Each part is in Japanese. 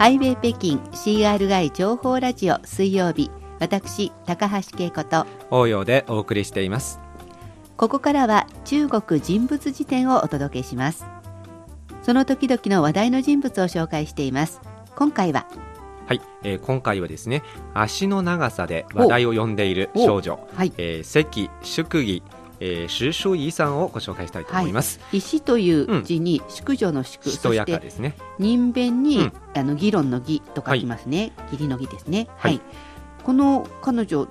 ハイウェイ北京 CRI 情報ラジオ水曜日私高橋恵子と応用でお送りしています。ここからは中国人物辞典をお届けします。その時々の話題の人物を紹介しています。今回ははい、えー、今回はですね足の長さで話題を呼んでいる少女、はい。えー、関祝儀えー、朱書遺産をご紹介したいと思います、はい、石という字に淑女の淑、うん、そしてですね。人弁に、うん、あの議論の議と書きますね、はい、義理の義ですね、はい、はい、この彼女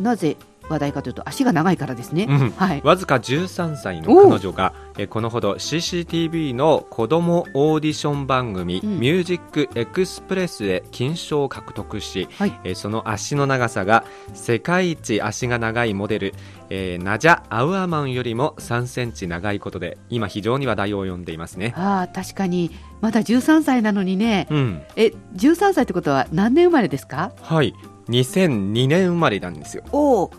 なぜ話題かというと足が長いからですね、うん、はい、わずか13歳の彼女がえこのほど CCTV の子どもオーディション番組、うん、ミュージックエクスプレスで金賞を獲得し、はい、えその足の長さが世界一足が長いモデル、えー、ナジャ・アウアマンよりも3センチ長いことで今非常に話題を呼んでいますね。あ確かに。まだ13歳なのにね、うん、え13歳ってことは何年生まれですか？はい。2002年生まれなんですよ。おお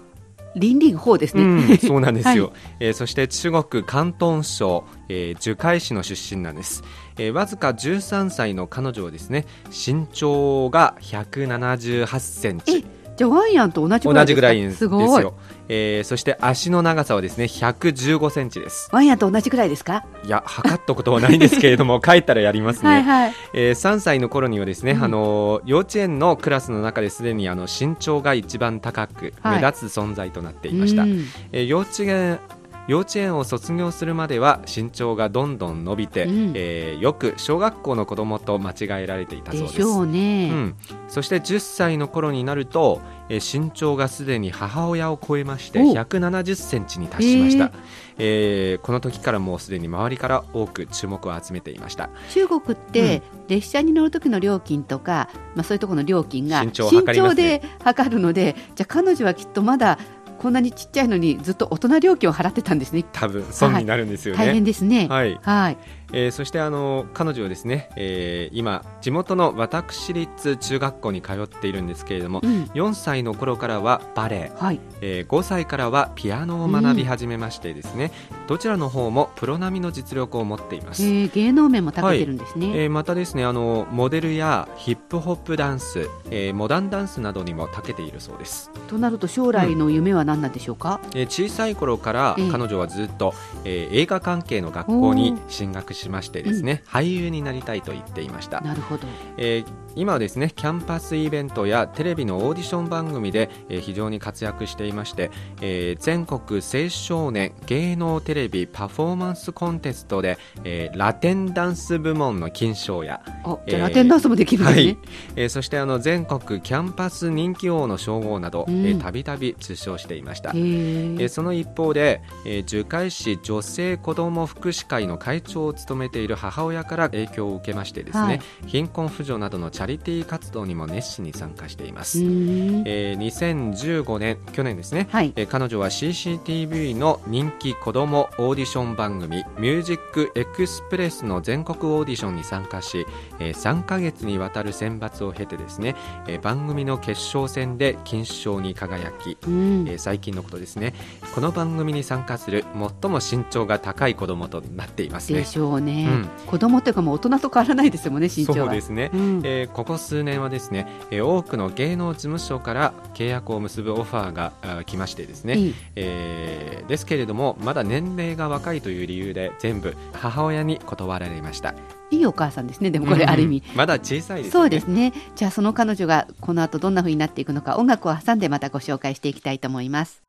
林林法ですね、うん、そうなんですよ、はい、えー、そして中国広東省、えー、樹海市の出身なんです、えー、わずか13歳の彼女はですね身長が178センチじゃあワンヤンと同じぐらい同じぐらいですよ。えー、そして足の長さはですね115センチです。ワンヤンと同じぐらいですか？いや測ったことはないんですけれども 帰ったらやりますね。はい、はい、えー、3歳の頃にはですね、うん、あの幼稚園のクラスの中ですでにあの身長が一番高く目立つ存在となっていました、はい、えー、幼稚園幼稚園を卒業するまでは身長がどんどん伸びて、うん、えー、よく小学校の子供と間違えられていたそうです。でしょうね、うん、そして10歳の頃になると、えー、身長がすでに母親を超えまして170センチに達しました、えー、この時からもうすでに周りから多く注目を集めていました。中国って、列車に乗る時の料金とか、まあ、そういうところの料金が身長、ね,、で測るのでじゃあ彼女はきっとまだこんなにちっちゃいのにずっと大人料金を払ってたんですね。多分損になるんですよね、はい、大変ですね。はい、はいえー、そしてあの彼女はですね、えー、今地元の私立中学校に通っているんですけれども、うん、4歳の頃からはバレエ、はい。えー、5歳からはピアノを学び始めましてですね、うん、どちらの方もプロ並みの実力を持っています、えー、芸能面も長けてるんですね、はい、えー、またですねあのモデルやヒップホップダンス、えー、モダンダンスなどにも長けているそうです。となると将来の夢は何なんでしょうか、うん、えー、小さい頃から彼女はずっと、えー、映画関係の学校に進学しましてですね、俳優になりたいと言っていました。なるほど、えー今はですねキャンパスイベントやテレビのオーディション番組で、えー、非常に活躍していまして、えー、全国青少年芸能テレビパフォーマンスコンテストで、えー、ラテンダンス部門の金賞やじゃラテンダンスもできるんですね、はい。えー、そしてあの全国キャンパス人気王の称号などたびたび受賞していました、えー、その一方で、えー、珠海市女性子ども福祉会の会長を務めている母親から影響を受けましてですね、はい、貧困扶助などのチャリティー活動にも熱心に参加しています、えー、2015年去年ですね、はい、えー、彼女は CCTV の人気子どもオーディション番組「ミュージックエクスプレス」の全国オーディションに参加し、えー、3か月にわたる選抜を経てですね、えー、番組の決勝戦で金賞に輝き、えー、最近のことですね。この番組に参加する最も身長が高い子どもとなっていますね。でしょうね、うん、子供というかもう大人と変わらないですもんね身長はそうですね、うん、えー、ここ数年はですね、えー、多くの芸能事務所から契約を結ぶオファーが来ましてですね、いいえー、ですけれどもまだ年齢が若いという理由で全部母親に断られました。いいお母さんですねでもこれある意味、まだ小さいです、ね、そうですね。じゃあその彼女がこの後どんなふうになっていくのか音楽を挟んでまたご紹介していきたいと思います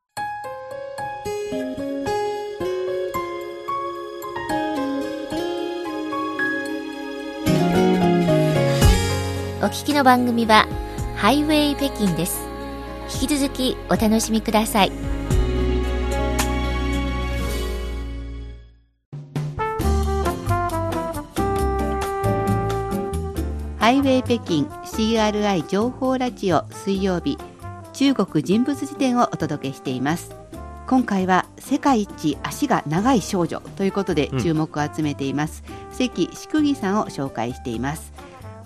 お聞きの番組はハイウェイ北京です。引き続きお楽しみください。ハイウェイ北京 CRI 情報ラジオ水曜日中国人物辞典をお届けしています今回は世界一足が長い少女ということで注目を集めています、うん、関祝儀さんを紹介しています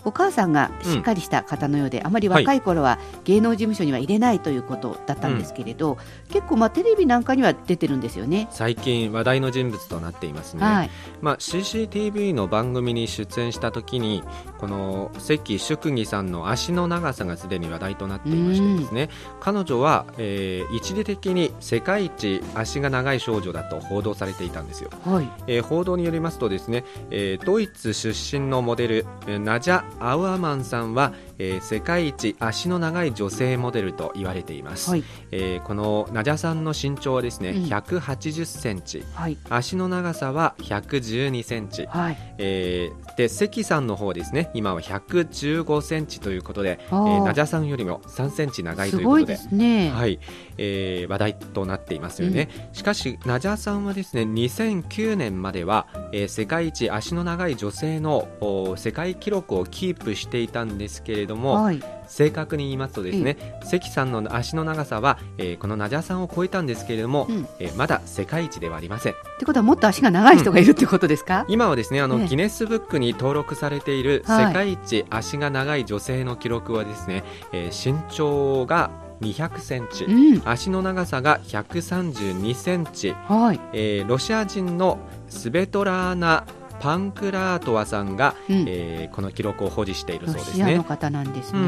お母さんがしっかりした方のようで、うん、あまり若い頃は芸能事務所には入れないということだったんですけれど、うん、結構まあテレビなんかには出てるんですよね。最近話題の人物となっていますね、はい、まあ、CCTV の番組に出演した時にこの関淑義さんの足の長さがすでに話題となっていましてですね、彼女は、えー、一時的に世界一足が長い少女だと報道されていたんですよ、はい、えー、報道によりますとですね、えー、ドイツ出身のモデルナジャ・アウアマンさんは、えー、世界一足の長い女性モデルと言われています、はい、えー、このナジャさんの身長はですね、うん、180センチ、はい、足の長さは112センチ、はい、えー、で関さんの方ですね今は115センチということで、えー、ナジャさんよりも3センチ長いということで、ね、はい。えー、話題となっていますよね、うん、しかしナジャさんはですね2009年までは、えー、世界一足の長い女性の世界記録をキープしていたんですけれども、はい、正確に言いますとですね、関さんの足の長さは、えー、このナジャさんを超えたんですけれども、うん、えー、まだ世界一ではありません。ってことはもっと足が長い人がいるってことですか、うん、今はですねあの、ギネスブックに登録されている世界一足が長い女性の記録はですね、えー、身長が200センチ、うん、足の長さが132センチ、はい。えー、ロシア人のスベトラーナパンクラートワさんが、うん、えー、この記録を保持しているそうですね。の方なんですね、う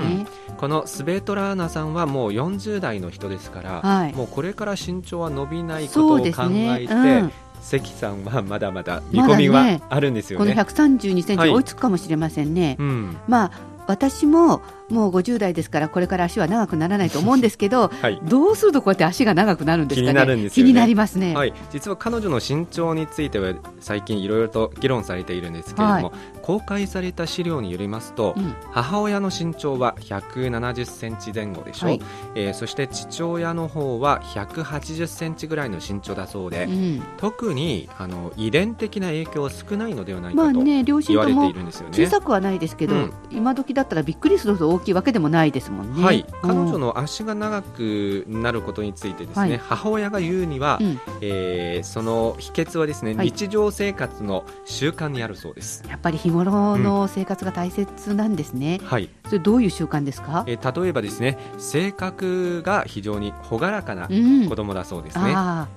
ん、このスベトラーナさんはもう40代の人ですから、はい、もうこれから身長は伸びないことを考えて、ねうん、関さんはまだまだ見込みはあるんですよね。ねこの132センチ追いつくかもしれませんね。はい、まあ私ももう50代ですからこれから足は長くならないと思うんですけど、はい、どうするとこうやって足が長くなるんですかね。気になるんです、ね、気になりますね、はい、実は彼女の身長については最近いろいろと議論されているんですけれども、はい、公開された資料によりますと、うん、母親の身長は170センチ前後でしょう、はい、えー、そして父親の方は180センチぐらいの身長だそうで、うん、特にあの遺伝的な影響は少ないのではないかと言われているんですよね。小さくはないですけど、うん、今時だったらびっくりするほど大きいわけでもないですもんね。はい、彼女の足が長くなることについてですね、はい、母親が言うには、うん、えー、その秘訣はですね、はい、日常生活の習慣にあるそうです。やっぱり日頃の生活が大切なんですね。うん、はい。それどういう習慣ですか？えー、例えばですね、性格が非常に朗らかな子供だそうですね。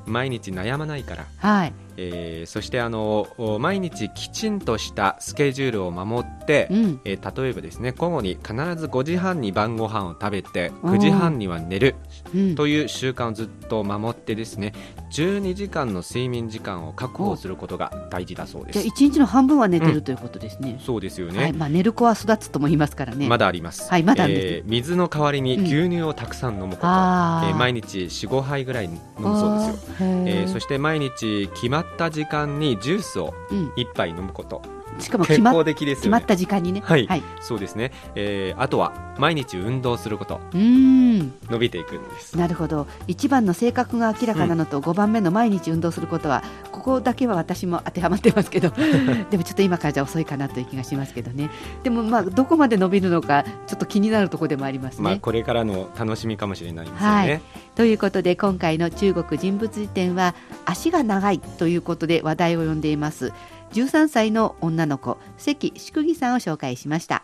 うん、毎日悩まないから。はい。えー、そしてあの毎日きちんとしたスケジュールを守って、うん、えー、例えばですね午後に必ず5時半に晩ご飯を食べて9時半には寝るという習慣をずっと守ってですね12時間の睡眠時間を確保することが大事だそうです。じゃあ1日の半分は寝てる、ということですね。そうですよね、はい、まあ、寝る子は育つとも言いますからね。まだあります。はい。まだ、えー、水の代わりに牛乳をたくさん飲むこと、うん、えー、毎日45杯ぐらい飲むそうですよ、えー、そして毎日決まった時間にジュースを1杯飲むこと、しかも決まね、決まった時間にね、はい、はい、そうですね、えー、あとは毎日運動すること。うん。伸びていくんです。なるほど。一番の性格が明らかなのと、うん、5番目の毎日運動することはここだけは私も当てはまってますけど でもちょっと今からじゃ遅いかなという気がしますけどね。でもまあどこまで伸びるのかちょっと気になるところでもありますね、まあ、これからの楽しみかもしれないですね、はい、ということで今回の中国人物辞典は足が長いということで話題を呼んでいます13歳の女の子関淑儀さんを紹介しました。